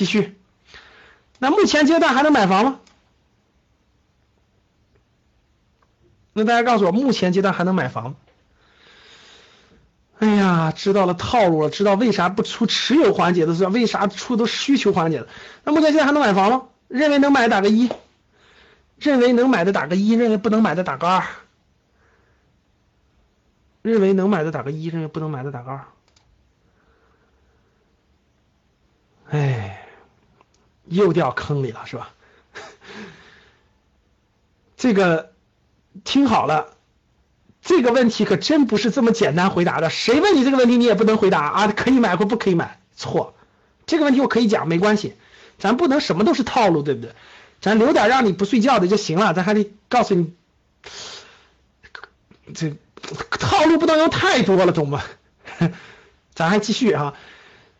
继续。那目前阶段还能买房吗？那大家告诉我，目前阶段还能买房？哎呀，知道了套路了，知道为啥不出持有环节的是为啥出都需求环节的？那目前现在还能买房吗？认为能买的打个一，认为能买的打个一，认为不能买的打个二。认为能买的打个一，认为不能买的打个二。哎，又掉坑里了是吧？这个听好了。这个问题可真不是这么简单回答的。谁问你这个问题，你也不能回答啊！可以买或不可以买，错。这个问题我可以讲，没关系。咱不能什么都是套路，对不对？咱留点让你不睡觉的就行了。咱还得告诉你，这套路不能用太多了，懂吗？咱还继续啊。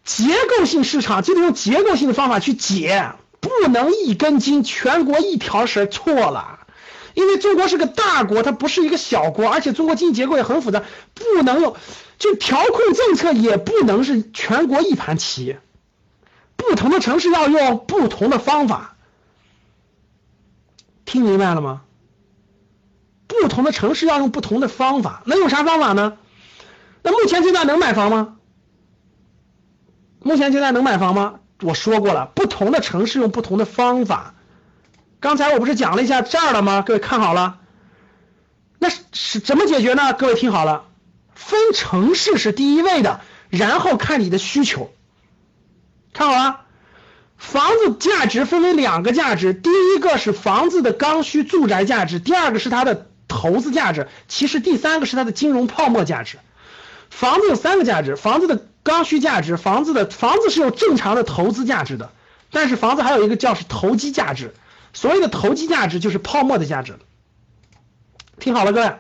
结构性市场就得用结构性的方法去解，不能一根筋，全国一条绳，错了。因为中国是个大国，它不是一个小国，而且中国经济结构也很复杂，不能用就调控政策也不能是全国一盘棋，不同的城市要用不同的方法，听明白了吗？不同的城市要用不同的方法，能用啥方法呢？那目前阶段能买房吗？目前阶段能买房吗？我说过了，不同的城市用不同的方法。刚才我不是讲了一下这儿了吗？各位看好了，那是怎么解决呢？各位听好了，分城市是第一位的，然后看你的需求。看好了，房子价值分为两个价值，第一个是房子的刚需住宅价值，第二个是它的投资价值，其实第三个是它的金融泡沫价值。房子有三个价值：房子的刚需价值，房子的房子是有正常的投资价值的，但是房子还有一个叫是投机价值。所谓的投机价值就是泡沫的价值，听好了，各位，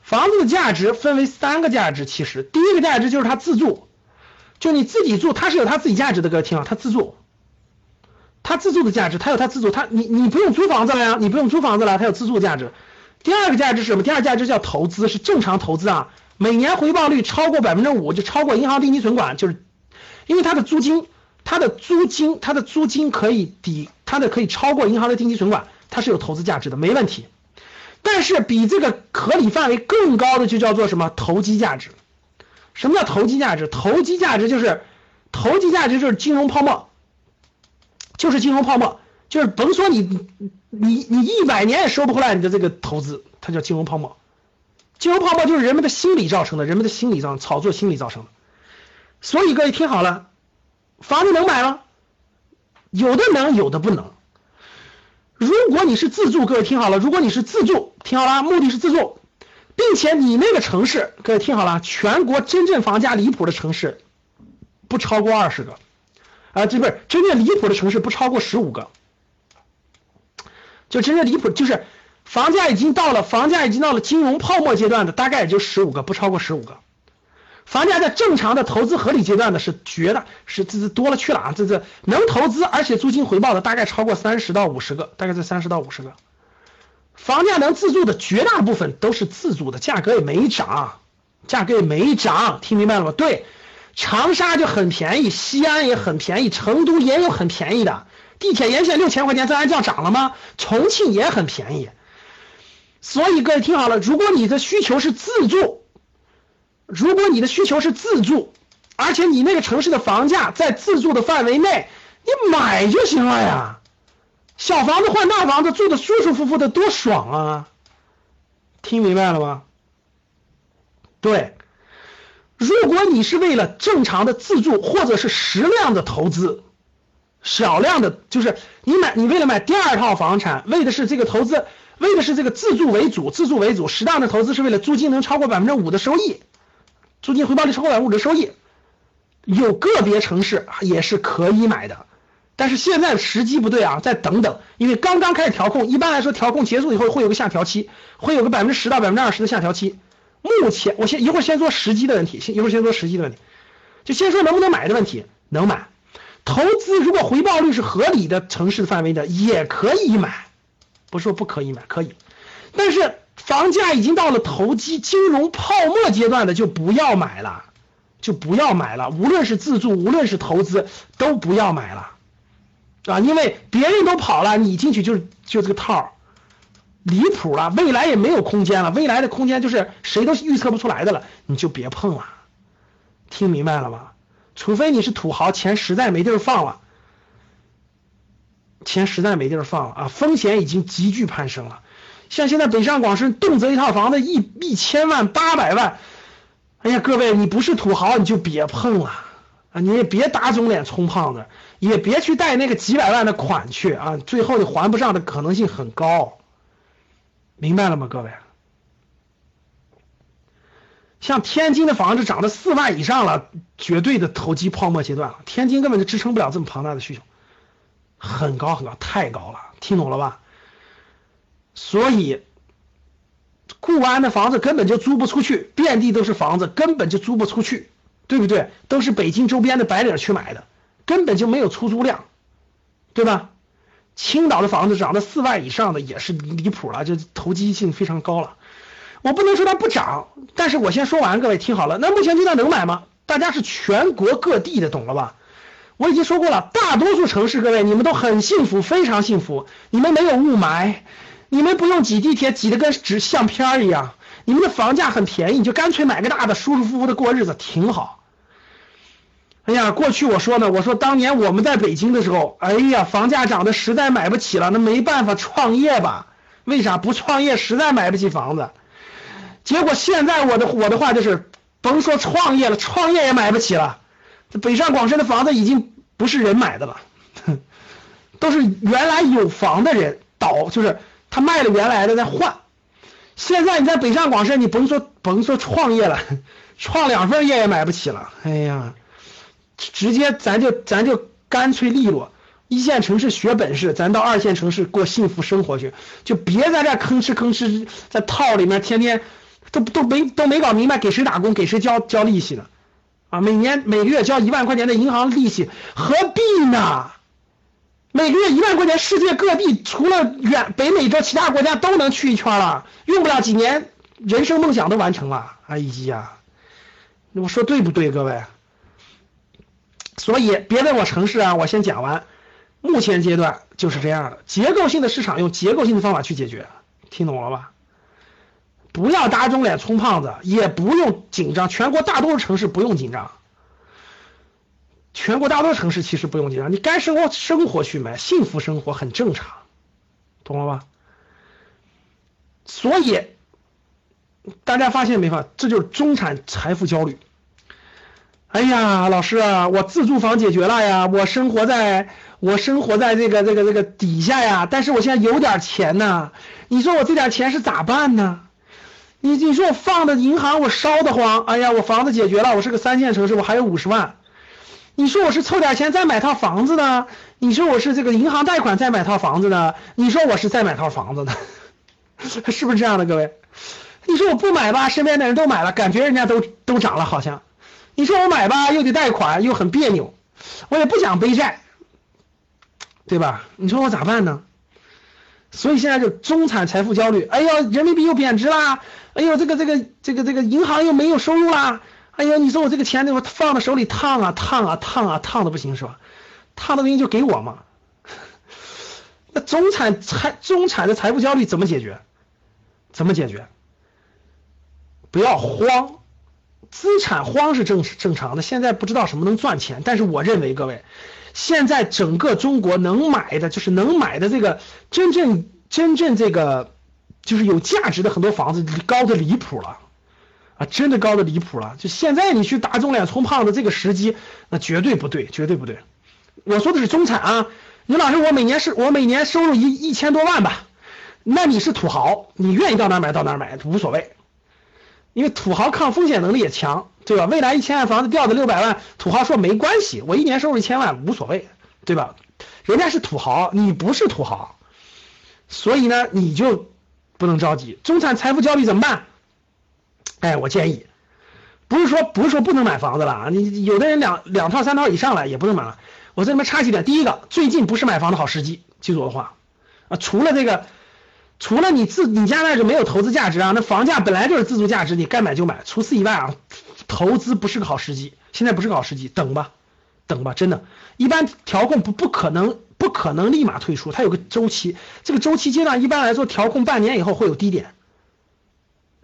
房子的价值分为三个价值，其实。第一个价值就是它自住，就你自己住，它是有它自己价值的，各位听好，它自住，它自住的价值，它有它自住，它你你不用租房子了呀，你不用租房子了，它有自住价值。第二个价值是什么？第二价值叫投资，是正常投资啊，每年回报率超过百分之五，就超过银行定期存款，就是因为它的租金。它的租金，它的租金可以抵，它的可以超过银行的定期存款，它是有投资价值的，没问题。但是比这个合理范围更高的就叫做什么投机价值？什么叫投机价值？投机价值就是投机价值就是金融泡沫，就是金融泡沫，就是甭说你你你一百年也收不回来你的这个投资，它叫金融泡沫。金融泡沫就是人们的心理造成的，人们的心理上炒作心理造成的。所以各位听好了。房子能买吗？有的能，有的不能。如果你是自住，各位听好了，如果你是自住，听好了，目的是自住，并且你那个城市，各位听好了，全国真正房价离谱的城市不超过二十个，啊，这不是真正离谱的城市不超过十五个，就真正离谱就是房价已经到了房价已经到了金融泡沫阶段的，大概也就十五个，不超过十五个。房价在正常的投资合理阶段呢，是绝的，是这这多了去了啊！这这能投资而且租金回报的大概超过三十到五十个，大概在三十到五十个。房价能自住的绝大部分都是自住的，价格也没涨，价格也没涨，听明白了吗？对，长沙就很便宜，西安也很便宜，成都也有很便宜的，地铁沿线六千块钱，自然降涨了吗？重庆也很便宜，所以各位听好了，如果你的需求是自住。如果你的需求是自住，而且你那个城市的房价在自住的范围内，你买就行了呀。小房子换大房子，住的舒舒服服的，多爽啊！听明白了吗？对，如果你是为了正常的自住或者是适量的投资，少量的，就是你买你为了买第二套房产，为的是这个投资，为的是这个自住为主，自住为主，适当的投资是为了租金能超过百分之五的收益。租金回报率超过百分之五的收益，有个别城市也是可以买的，但是现在时机不对啊，再等等，因为刚刚开始调控，一般来说调控结束以后会有个下调期，会有个百分之十到百分之二十的下调期。目前我先一会儿先说时机的问题，先一会儿先说时机的问题，就先说能不能买的问题，能买。投资如果回报率是合理的城市范围的也可以买，不是说不可以买，可以，但是。房价已经到了投机金融泡沫阶段的就不要买了，就不要买了，无论是自住，无论是投资，都不要买了，啊，因为别人都跑了，你进去就是就这个套儿。离谱了，未来也没有空间了，未来的空间就是谁都预测不出来的了，你就别碰了，听明白了吗？除非你是土豪，钱实在没地儿放了，钱实在没地儿放了啊，风险已经急剧攀升了，像现在北上广深动辄一套房子一一千万、八百万。哎呀，各位，你不是土豪你就别碰了啊！你也别打肿脸充胖子，也别去贷那个几百万的款去啊！最后你还不上的可能性很高，明白了吗，各位？像天津的房子涨到四万以上了，绝对的投机泡沫阶段了。天津根本就支撑不了这么庞大的需求，很高很高，太高了，听懂了吧？所以。固安的房子根本就租不出去，遍地都是房子，根本就租不出去，对不对？都是北京周边的白领去买的，根本就没有出租量，对吧？青岛的房子涨到四万以上的也是离谱了，就投机性非常高了。我不能说它不涨，但是我先说完，各位听好了。那目前阶段能买吗？大家是全国各地的，懂了吧？我已经说过了，大多数城市，各位你们都很幸福，非常幸福，你们没有雾霾。你们不用挤地铁，挤得跟纸相片一样。你们的房价很便宜，你就干脆买个大的，舒舒服服的过日子，挺好。哎呀，过去我说呢，我说当年我们在北京的时候，哎呀，房价涨得实在买不起了，那没办法创业吧？为啥不创业？实在买不起房子。结果现在我的我的话就是，甭说创业了，创业也买不起了。这北上广深的房子已经不是人买的了，都是原来有房的人倒，就是。他卖了原来的再换，现在你在北上广深，你甭说甭说创业了，创两份业也买不起了。哎呀，直接咱就咱就干脆利落，一线城市学本事，咱到二线城市过幸福生活去，就别在这吭哧吭哧在套里面天天都都没都没搞明白给谁打工给谁交交利息呢？啊，每年每个月交一万块钱的银行利息，何必呢？每个月一万块钱，世界各地除了远北美洲其他国家都能去一圈了，用不了几年，人生梦想都完成了。哎呀，我说对不对，各位？所以别问我城市啊，我先讲完。目前阶段就是这样的，结构性的市场用结构性的方法去解决，听懂了吧？不要打肿脸充胖子，也不用紧张，全国大多数城市不用紧张。全国大多数城市其实不用紧张，你该生活生活去买，幸福生活很正常，懂了吧？所以大家发现没发？这就是中产财富焦虑。哎呀，老师啊，我自住房解决了呀，我生活在我生活在这个这个这个底下呀，但是我现在有点钱呢，你说我这点钱是咋办呢？你你说我放的银行我烧得慌，哎呀，我房子解决了，我是个三线城市，我还有五十万。你说我是凑点钱再买套房子呢？你说我是这个银行贷款再买套房子呢？你说我是再买套房子呢？是不是这样的，各位？你说我不买吧，身边的人都买了，感觉人家都都涨了，好像。你说我买吧，又得贷款，又很别扭，我也不想背债，对吧？你说我咋办呢？所以现在就中产财富焦虑。哎呦，人民币又贬值啦！哎呦，这个这个这个这个银行又没有收入啦！哎呦，你说我这个钱那会放在手里烫啊烫啊烫啊烫的不行是吧？烫的不行就给我嘛。那中产财中产的财富焦虑怎么解决？怎么解决？不要慌，资产慌是正正常的。现在不知道什么能赚钱，但是我认为各位，现在整个中国能买的就是能买的这个真正真正这个就是有价值的很多房子高的离谱了。啊，真的高的离谱了！就现在你去打肿脸充胖子，这个时机那绝对不对，绝对不对。我说的是中产啊，你老师，我每年是我每年收入一一千多万吧？那你是土豪，你愿意到哪买到哪买无所谓，因为土豪抗风险能力也强，对吧？未来一千万房子掉的六百万，土豪说没关系，我一年收入一千万无所谓，对吧？人家是土豪，你不是土豪，所以呢，你就不能着急。中产财富焦虑怎么办？哎，我建议，不是说不是说不能买房子了啊，你有的人两两套三套以上了也不能买了。我这里面插几点，第一个，最近不是买房的好时机，记住我的话啊。除了这个，除了你自你家那就没有投资价值啊，那房价本来就是自住价值，你该买就买。除此以外啊，投资不是个好时机，现在不是个好时机，等吧，等吧，真的，一般调控不不可能不可能立马退出，它有个周期，这个周期阶段一般来说调控半年以后会有低点，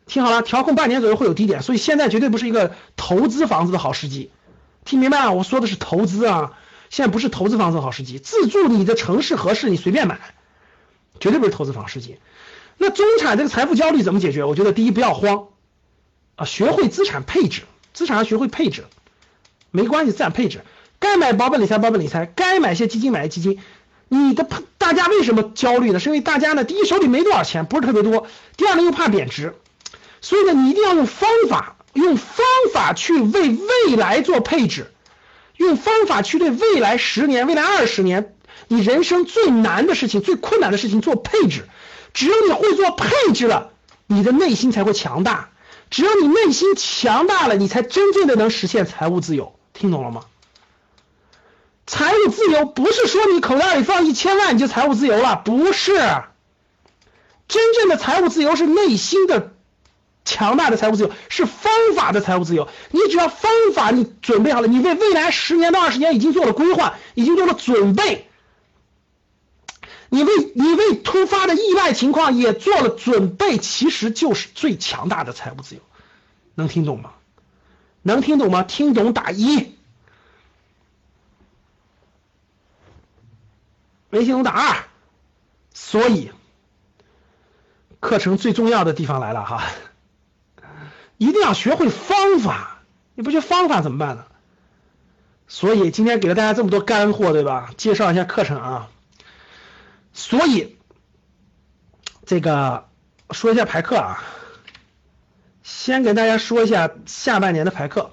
听好了，调控半年左右会有低点，所以现在绝对不是一个投资房子的好时机，听明白了？我说的是投资啊，现在不是投资房子的好时机，自住你的城市合适你随便买，绝对不是投资房时机。那中产这个财富焦虑怎么解决？我觉得第一不要慌啊，学会资产配置，资产要学会配置，没关系，资产配置，该买保本理财保本理财，该买些基金买些基金。你的大家为什么焦虑呢？是因为大家呢，第一手里没多少钱，不是特别多；第二呢又怕贬值，所以呢你一定要用方法，用方法去为未来做配置，用方法去对未来十年、未来二十年你人生最难的事情、最困难的事情做配置。只有你会做配置了，你的内心才会强大。只有你内心强大了，你才真正的能实现财务自由。听懂了吗？财务自由不是说你口袋里放一千万你就财务自由了，不是。真正的财务自由是内心的强大的财务自由，是方法的财务自由。你只要方法你准备好了，你为未来十年到二十年已经做了规划，已经做了准备。你为你为突发的意外情况也做了准备，其实就是最强大的财务自由，能听懂吗？能听懂吗？听懂打一，没听懂打二。所以，课程最重要的地方来了哈，一定要学会方法，你不学方法怎么办呢？所以今天给了大家这么多干货，对吧？介绍一下课程啊。所以，这个说一下排课啊，先给大家说一下下半年的排课。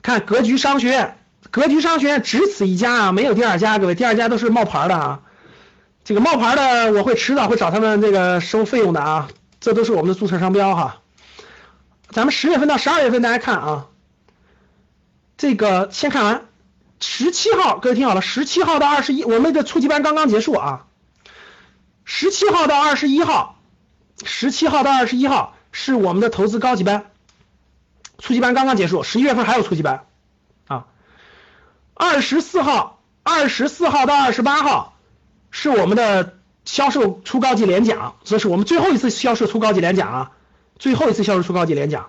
看格局商学院，格局商学院只此一家啊，没有第二家，各位，第二家都是冒牌的啊。这个冒牌的，我会迟早会找他们这个收费用的啊，这都是我们的注册商标哈。咱们十月份到十二月份，大家看啊，这个先看完。十七号，各位听好了，十七号到二十一，我们的初级班刚刚结束啊。十七号到二十一号，十七号到二十一号是我们的投资高级班，初级班刚刚结束，十一月份还有初级班啊。二十四号，二十四号到二十八号是我们的销售初高级联讲，这是我们最后一次销售初高级联讲啊，最后一次销售初高级联讲。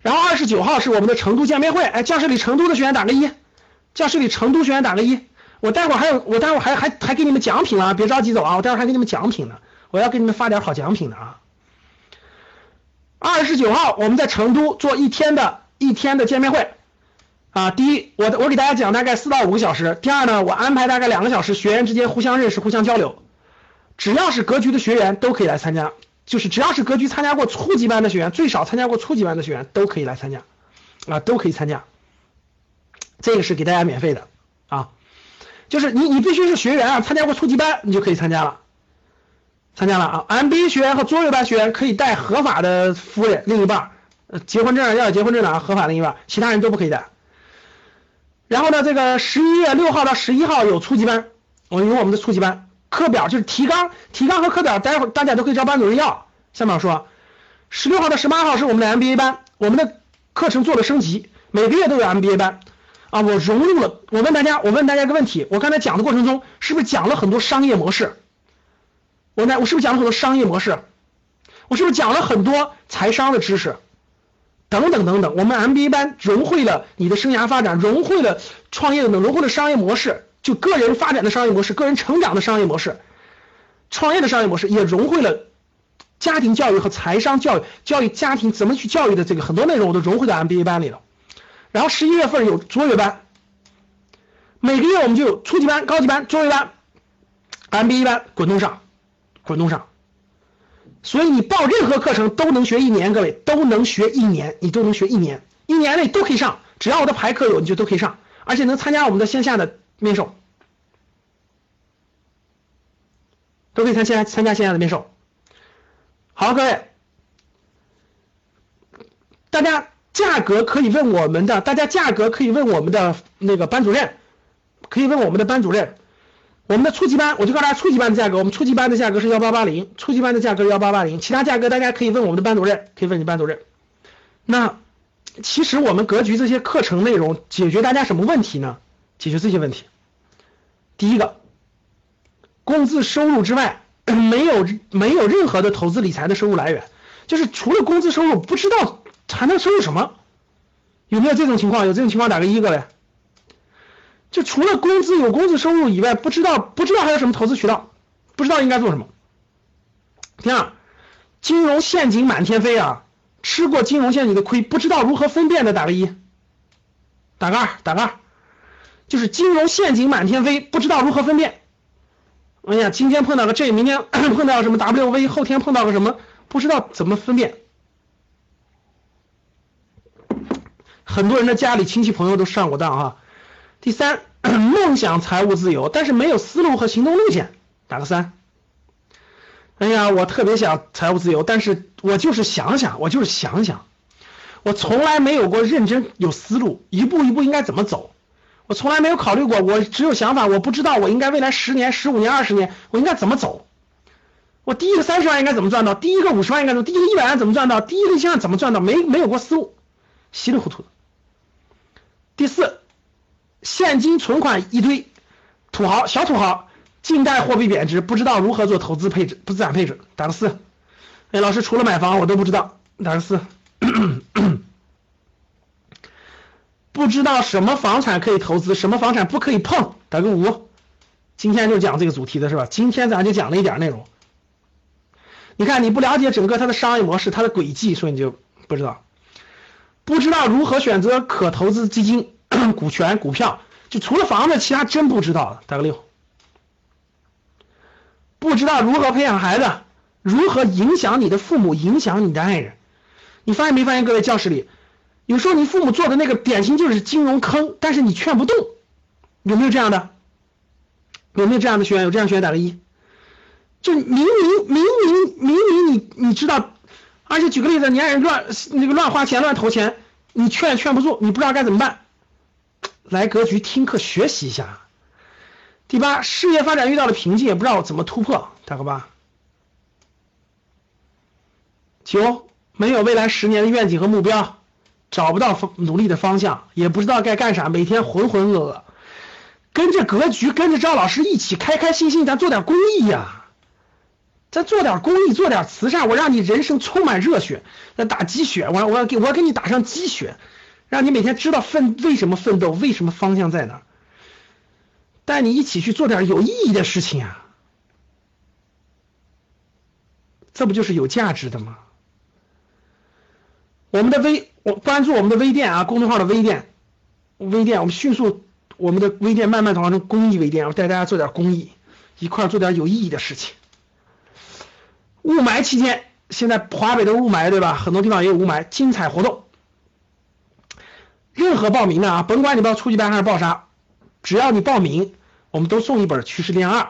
然后二十九号是我们的成都见面会，哎，教室里成都的学员打个一。教室里成都学员打个一，我待会儿还有，我待会儿还还还给你们奖品啊，别着急走啊，我待会儿还给你们奖品呢，我要给你们发点好奖品的啊。二十九号我们在成都做一天的一天的见面会啊，第一我我给大家讲大概四到五个小时，第二呢我安排大概两个小时，学员之间互相认识互相交流，只要是格局的学员都可以来参加，就是只要是格局参加过初级班的学员，最少参加过初级班的学员都可以来参加啊，都可以参加。这个是给大家免费的啊，就是你你必须是学员啊，参加过初级班你就可以参加了，参加了啊。MBA 学员和卓越班学员可以带合法的夫人另一半，呃，结婚证要有结婚证的啊，合法另一半，其他人都不可以带。然后呢，这个十一月六号到十一号有初级班，我们有我们的初级班课表就是提纲，提纲和课表，待会儿大家都可以找班主任要。下面我说，十六号到十八号是我们的 MBA 班，我们的课程做了升级，每个月都有 MBA 班。啊，我融入了。我问大家，我问大家一个问题：我刚才讲的过程中，是不是讲了很多商业模式？我那，我是不是讲了很多商业模式？我是不是讲了很多财商的知识？等等等等。我们 MBA 班融汇了你的生涯发展，融汇了创业的能，融汇了商业模式，就个人发展的商业模式，个人成长的商业模式，创业的商业模式，也融汇了家庭教育和财商教育，教育家庭怎么去教育的这个很多内容，我都融汇到 MBA 班里了。然后十一月份有卓越班，每个月我们就有初级班、高级班、卓越班、MBA 班滚动上，滚动上。所以你报任何课程都能学一年，各位都能学一年，你都能学一年，一年内都可以上，只要我的排课有，你就都可以上，而且能参加我们的线下的面授，都可以参加参加线下的面授。好，各位，大家。价格可以问我们的，大家价格可以问我们的那个班主任，可以问我们的班主任。我们的初级班，我就告诉大家初级班的价格，我们初级班的价格是幺八八零，初级班的价格是幺八八零，其他价格大家可以问我们的班主任，可以问你班主任。那其实我们格局这些课程内容解决大家什么问题呢？解决这些问题。第一个，工资收入之外，没有没有任何的投资理财的收入来源，就是除了工资收入，不知道还能收入什么？有没有这种情况？有这种情况打个一个呗。就除了工资有工资收入以外，不知道不知道还有什么投资渠道，不知道应该做什么。第二，金融陷阱满天飞啊！吃过金融陷阱的亏，不知道如何分辨的打个一，打个二，打个二，就是金融陷阱满天飞，不知道如何分辨。哎呀，今天碰到个这，明天 碰到什么 WV，后天碰到个什么，不知道怎么分辨。很多人的家里亲戚朋友都上过当啊。第三，梦想财务自由，但是没有思路和行动路线，打个三。哎呀，我特别想财务自由，但是我就是想想，我就是想想，我从来没有过认真有思路，一步一步应该怎么走，我从来没有考虑过，我只有想法，我不知道我应该未来十年、十五年、二十年我应该怎么走，我第一个三十万应该怎么赚到，第一个五十万应该怎么，第一个一百万怎么赚到，第一个一千万怎么赚到，没没有过思路，稀里糊涂的。第四。现金存款一堆，土豪小土豪，近代货币贬值，不知道如何做投资配置，不资产配置，打个四。哎，老师除了买房我都不知道，打个四。不知道什么房产可以投资，什么房产不可以碰，打个五。今天就讲这个主题的是吧？今天咱就讲了一点内容。你看你不了解整个它的商业模式，它的轨迹，所以你就不知道，不知道如何选择可投资基金。股权、股票，就除了房子，其他真不知道。打个六，不知道如何培养孩子，如何影响你的父母，影响你的爱人。你发现没发现，各位教室里，有时候你父母做的那个典型就是金融坑，但是你劝不动，有没有这样的？有没有这样的学员？有这样学员打个一。就明明明明明明你你知道，而且举个例子，你爱人乱那个乱花钱、乱投钱，你劝也劝不住，你不知道该怎么办。来格局听课学习一下。第八，事业发展遇到了瓶颈，也不知道怎么突破，打个八。九，没有未来十年的愿景和目标，找不到方努力的方向，也不知道该干啥，每天浑浑噩噩。跟着格局，跟着赵老师一起开开心心，咱做点公益呀，咱做点公益，做点慈善，我让你人生充满热血，那打鸡血，我我要给我要给你打上鸡血。让你每天知道奋为什么奋斗，为什么方向在哪，带你一起去做点有意义的事情啊，这不就是有价值的吗？我们的微，我关注我们的微店啊，公众号的微店，微店，我们迅速，我们的微店慢慢转化成公益微店，我带大家做点公益，一块做点有意义的事情。雾霾期间，现在华北的雾霾对吧？很多地方也有雾霾，精彩活动。任何报名的啊，甭管你报初级班还是报啥，只要你报名，我们都送一本《趋势链二》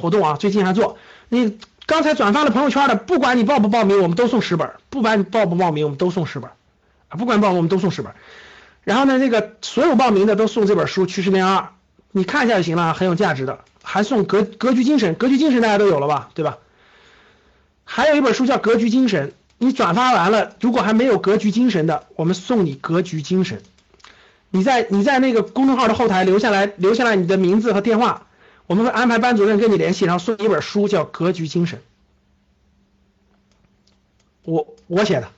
活动啊。最近还做，你刚才转发了朋友圈的，不管你报不报名，我们都送十本；不管你报不报名，我们都送十本啊。不管报我们都送十本。然后呢，那个所有报名的都送这本书《趋势链二》，你看一下就行了，很有价值的。还送格格局精神，格局精神大家都有了吧，对吧？还有一本书叫《格局精神》，你转发完了，如果还没有格局精神的，我们送你格局精神。你在你在那个公众号的后台留下来留下来你的名字和电话，我们会安排班主任跟你联系，然后送你一本书，叫《格局精神》。我我写的，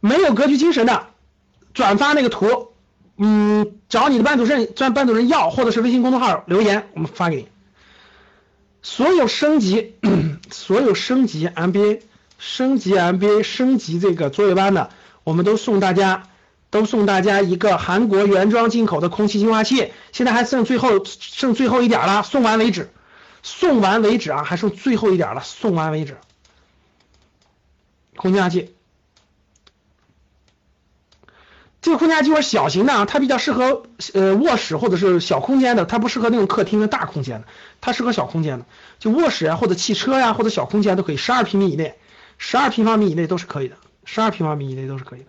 没有格局精神的，转发那个图，嗯，找你的班主任专班主任要，或者是微信公众号留言，我们发给你。所有升级，所有升级 MBA，升级 MBA，升级这个作业班的，我们都送大家。都送大家一个韩国原装进口的空气净化器，现在还剩最后剩最后一点了，送完为止，送完为止啊，还剩最后一点了，送完为止。空气净化器，这个空气净化器是小型的啊，它比较适合呃卧室或者是小空间的，它不适合那种客厅的大空间的，它适合小空间的，就卧室啊或者汽车呀或者小空间都可以，十二平米以内，十二平方米以内都是可以的，十二平方米以内都是可以的。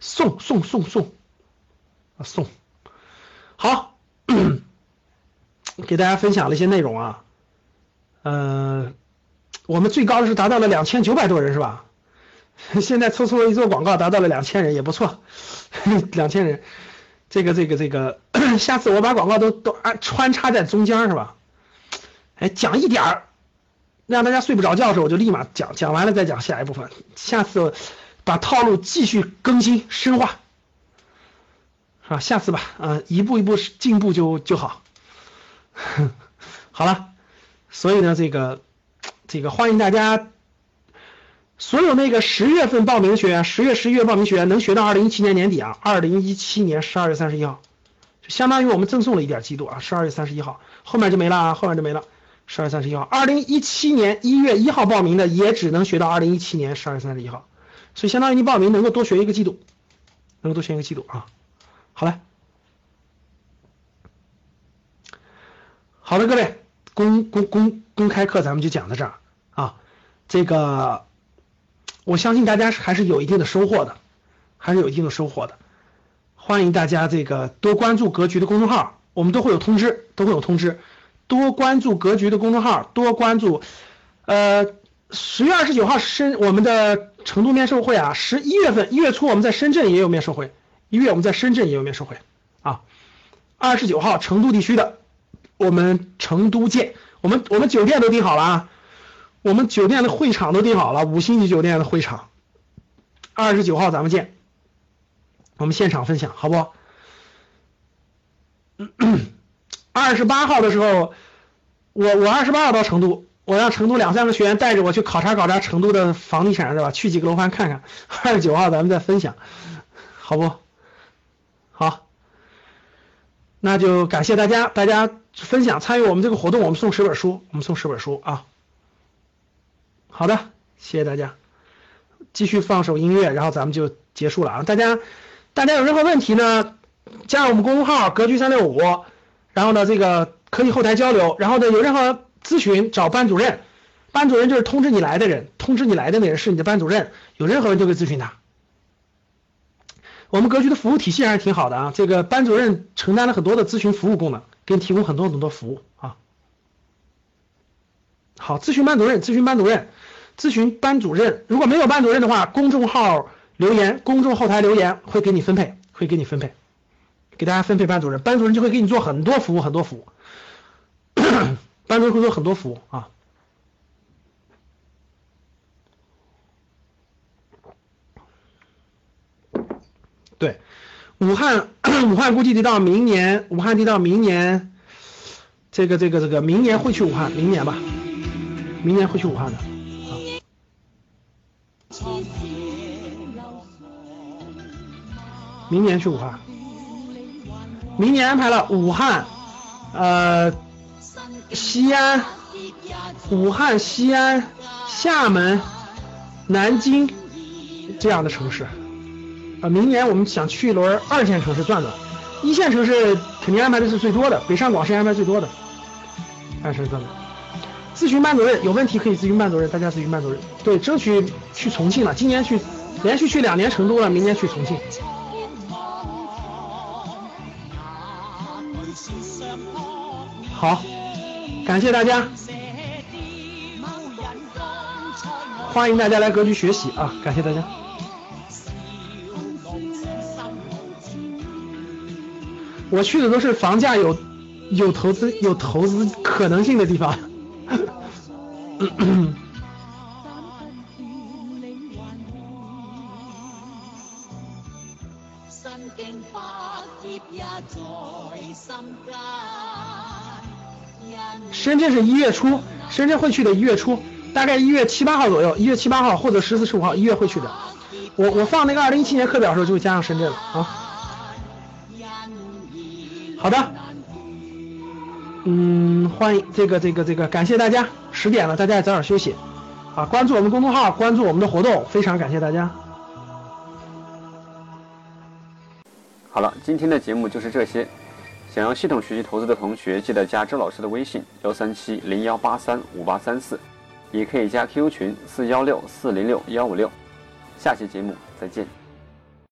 送送送送，啊送，好，给大家分享了一些内容啊，呃，我们最高的是达到了两千九百多人是吧？现在凑凑一做广告达到了两千人也不错，两千人，这个这个这个，下次我把广告都都安穿插在中间是吧？哎，讲一点儿，让大家睡不着觉的时候我就立马讲，讲完了再讲下一部分。下次把套路继续更新深化，啊，下次吧，嗯，一步一步进步就就好。好了，所以呢，这个这个欢迎大家。所有那个十月份报名的学员，十月、十一月报名学员能学到二零一七年年底啊，二零一七年十二月三十一号，就相当于我们赠送了一点季度啊，十二月三十一号，后面就没了啊，后面就没了，十二月三十一号，二零一七年一月一号报名的也只能学到二零一七年十二月三十一号，所以相当于你报名能够多学一个季度，能够多学一个季度啊，好嘞，好的各位，公公公公开课咱们就讲到这儿，这个。我相信大家还是有一定的收获的，还是有一定的收获的。欢迎大家这个多关注格局的公众号，我们都会有通知，都会有通知。多关注格局的公众号，多关注。呃，十月二十九号深我们的成都面授会啊，十一月份一月初我们在深圳也有面授会，一月我们在深圳也有面授会啊。二十九号成都地区的，我们成都见，我们我们酒店都订好了啊。我们酒店的会场都订好了，五星级酒店的会场，二十九号咱们见，我们现场分享，好不？二十八号的时候，我我二十八号到成都，我让成都两三个学员带着我去考察考察成都的房地产，是吧？去几个楼盘看看。二十九号咱们再分享，好不？好，那就感谢大家，大家分享参与我们这个活动，我们送十本书，我们送十本书啊。好的，谢谢大家，继续放首音乐，然后咱们就结束了啊！大家，大家有任何问题呢，加我们公众号“格局三六五”，然后呢，这个可以后台交流，然后呢，有任何咨询找班主任，班主任就是通知你来的人，通知你来的那人是你的班主任，有任何问题就可以咨询他。我们格局的服务体系还是挺好的啊，这个班主任承担了很多的咨询服务功能，给你提供很多很多服务啊。好，咨询班主任，咨询班主任。咨询班主任，如果没有班主任的话，公众号留言，公众后台留言会给你分配，会给你分配，给大家分配班主任，班主任就会给你做很多服务，很多服务，班主任会做很多服务啊。对，武汉，武汉估计得到明年，武汉得到明年，这个这个这个明年会去武汉，明年吧，明年会去武汉的。明年去武汉，明年安排了武汉，呃，西安、武汉、西安、厦门、南京这样的城市，啊，明年我们想去一轮二线城市转转，一线城市肯定安排的是最多的，北上广深安排最多的，二线转转。咨询班主任有问题可以咨询班主任，大家咨询班主任。对，争取去重庆了，今年去，连续去两年成都了，明年去重庆。好，感谢大家，欢迎大家来格局学习啊！感谢大家。我去的都是房价有有投资有投资可能性的地方。深圳是一月初，深圳会去的，一月初，大概一月七八号左右，一月七八号或者十四十五号，一月会去的。我我放那个二零一七年课表的时候就会加上深圳了啊。好的。嗯，欢迎这个这个这个，感谢大家。十点了，大家也早点休息。啊，关注我们公众号，关注我们的活动，非常感谢大家。好了，今天的节目就是这些。想要系统学习投资的同学，记得加周老师的微信幺三七零幺八三五八三四，也可以加 QQ 群四幺六四零六幺五六。下期节目再见。